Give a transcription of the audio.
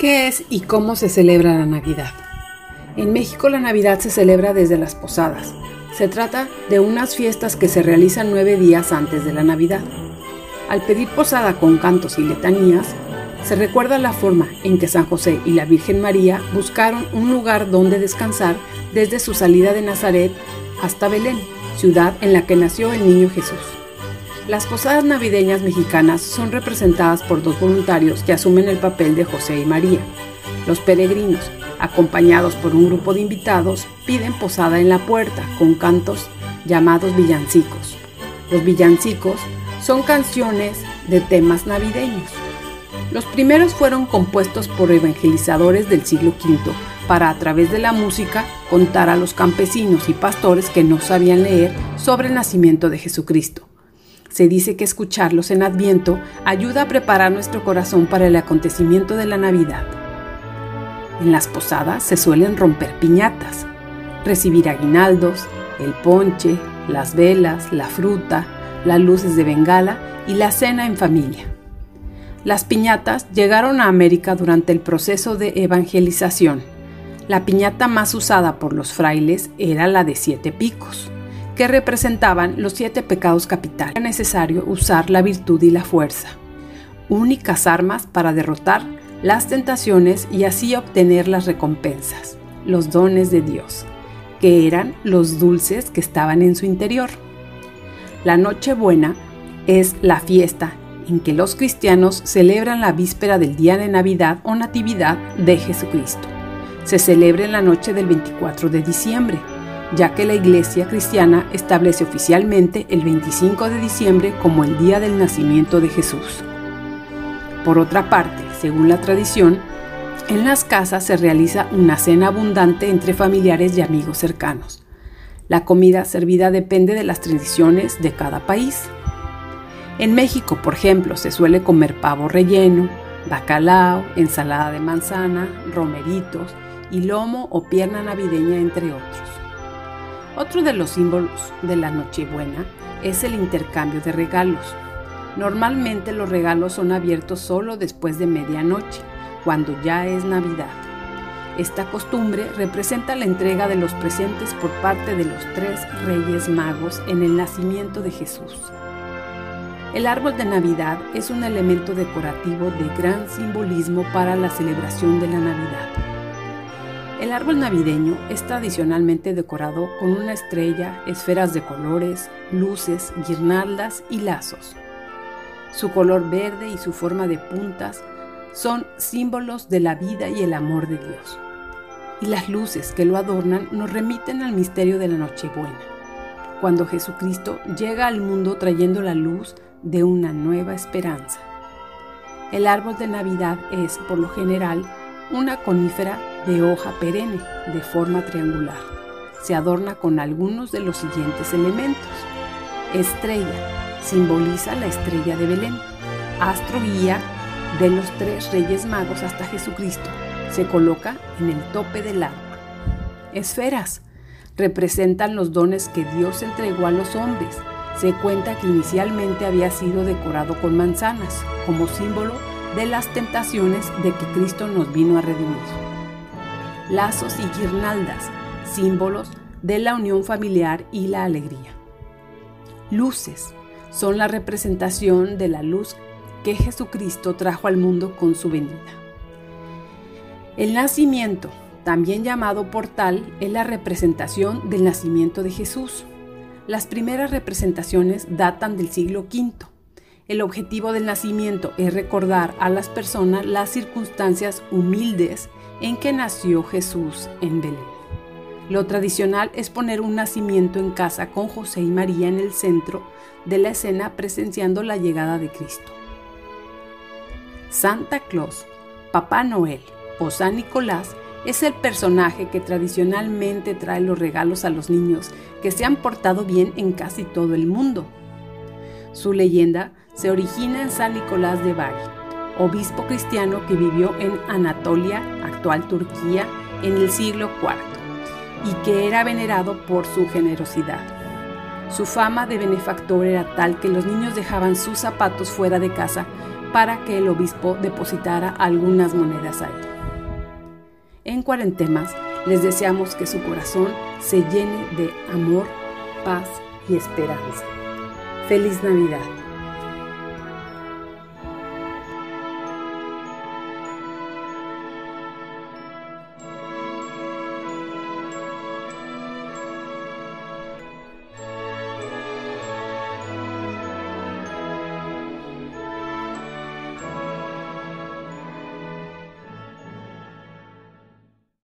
¿Qué es y cómo se celebra la Navidad? En México la Navidad se celebra desde las posadas. Se trata de unas fiestas que se realizan nueve días antes de la Navidad. Al pedir posada con cantos y letanías, se recuerda la forma en que San José y la Virgen María buscaron un lugar donde descansar desde su salida de Nazaret hasta Belén, ciudad en la que nació el niño Jesús. Las posadas navideñas mexicanas son representadas por dos voluntarios que asumen el papel de José y María. Los peregrinos, acompañados por un grupo de invitados, piden posada en la puerta con cantos llamados villancicos. Los villancicos son canciones de temas navideños. Los primeros fueron compuestos por evangelizadores del siglo V para a través de la música contar a los campesinos y pastores que no sabían leer sobre el nacimiento de Jesucristo. Se dice que escucharlos en Adviento ayuda a preparar nuestro corazón para el acontecimiento de la Navidad. En las posadas se suelen romper piñatas, recibir aguinaldos, el ponche, las velas, la fruta, las luces de bengala y la cena en familia. Las piñatas llegaron a América durante el proceso de evangelización. La piñata más usada por los frailes era la de siete picos que representaban los siete pecados capitales. Era necesario usar la virtud y la fuerza, únicas armas para derrotar las tentaciones y así obtener las recompensas, los dones de Dios, que eran los dulces que estaban en su interior. La Nochebuena es la fiesta en que los cristianos celebran la víspera del día de Navidad o Natividad de Jesucristo. Se celebra en la noche del 24 de diciembre, ya que la Iglesia cristiana establece oficialmente el 25 de diciembre como el día del nacimiento de Jesús. Por otra parte, según la tradición, en las casas se realiza una cena abundante entre familiares y amigos cercanos. La comida servida depende de las tradiciones de cada país. En México, por ejemplo, se suele comer pavo relleno, bacalao, ensalada de manzana, romeritos y lomo o pierna navideña, entre otros. Otro de los símbolos de la Nochebuena es el intercambio de regalos. Normalmente los regalos son abiertos solo después de medianoche, cuando ya es Navidad. Esta costumbre representa la entrega de los presentes por parte de los tres reyes magos en el nacimiento de Jesús. El árbol de Navidad es un elemento decorativo de gran simbolismo para la celebración de la Navidad. El árbol navideño es tradicionalmente decorado con una estrella, esferas de colores, luces, guirnaldas y lazos. Su color verde y su forma de puntas son símbolos de la vida y el amor de Dios. Y las luces que lo adornan nos remiten al misterio de la Nochebuena, cuando Jesucristo llega al mundo trayendo la luz de una nueva esperanza. El árbol de Navidad es, por lo general, una conífera de hoja perenne de forma triangular. Se adorna con algunos de los siguientes elementos. Estrella, simboliza la estrella de Belén. Astro guía de los tres reyes magos hasta Jesucristo. Se coloca en el tope del árbol. Esferas, representan los dones que Dios entregó a los hombres. Se cuenta que inicialmente había sido decorado con manzanas, como símbolo de las tentaciones de que Cristo nos vino a redimir. Lazos y guirnaldas, símbolos de la unión familiar y la alegría. Luces son la representación de la luz que Jesucristo trajo al mundo con su venida. El nacimiento, también llamado portal, es la representación del nacimiento de Jesús. Las primeras representaciones datan del siglo V el objetivo del nacimiento es recordar a las personas las circunstancias humildes en que nació Jesús en Belén. Lo tradicional es poner un nacimiento en casa con José y María en el centro de la escena presenciando la llegada de Cristo. Santa Claus, Papá Noel o San Nicolás es el personaje que tradicionalmente trae los regalos a los niños que se han portado bien en casi todo el mundo. Su leyenda se origina en San Nicolás de Bari, obispo cristiano que vivió en Anatolia, actual Turquía, en el siglo IV, y que era venerado por su generosidad. Su fama de benefactor era tal que los niños dejaban sus zapatos fuera de casa para que el obispo depositara algunas monedas ahí. En Cuarentemas les deseamos que su corazón se llene de amor, paz y esperanza. Feliz Navidad.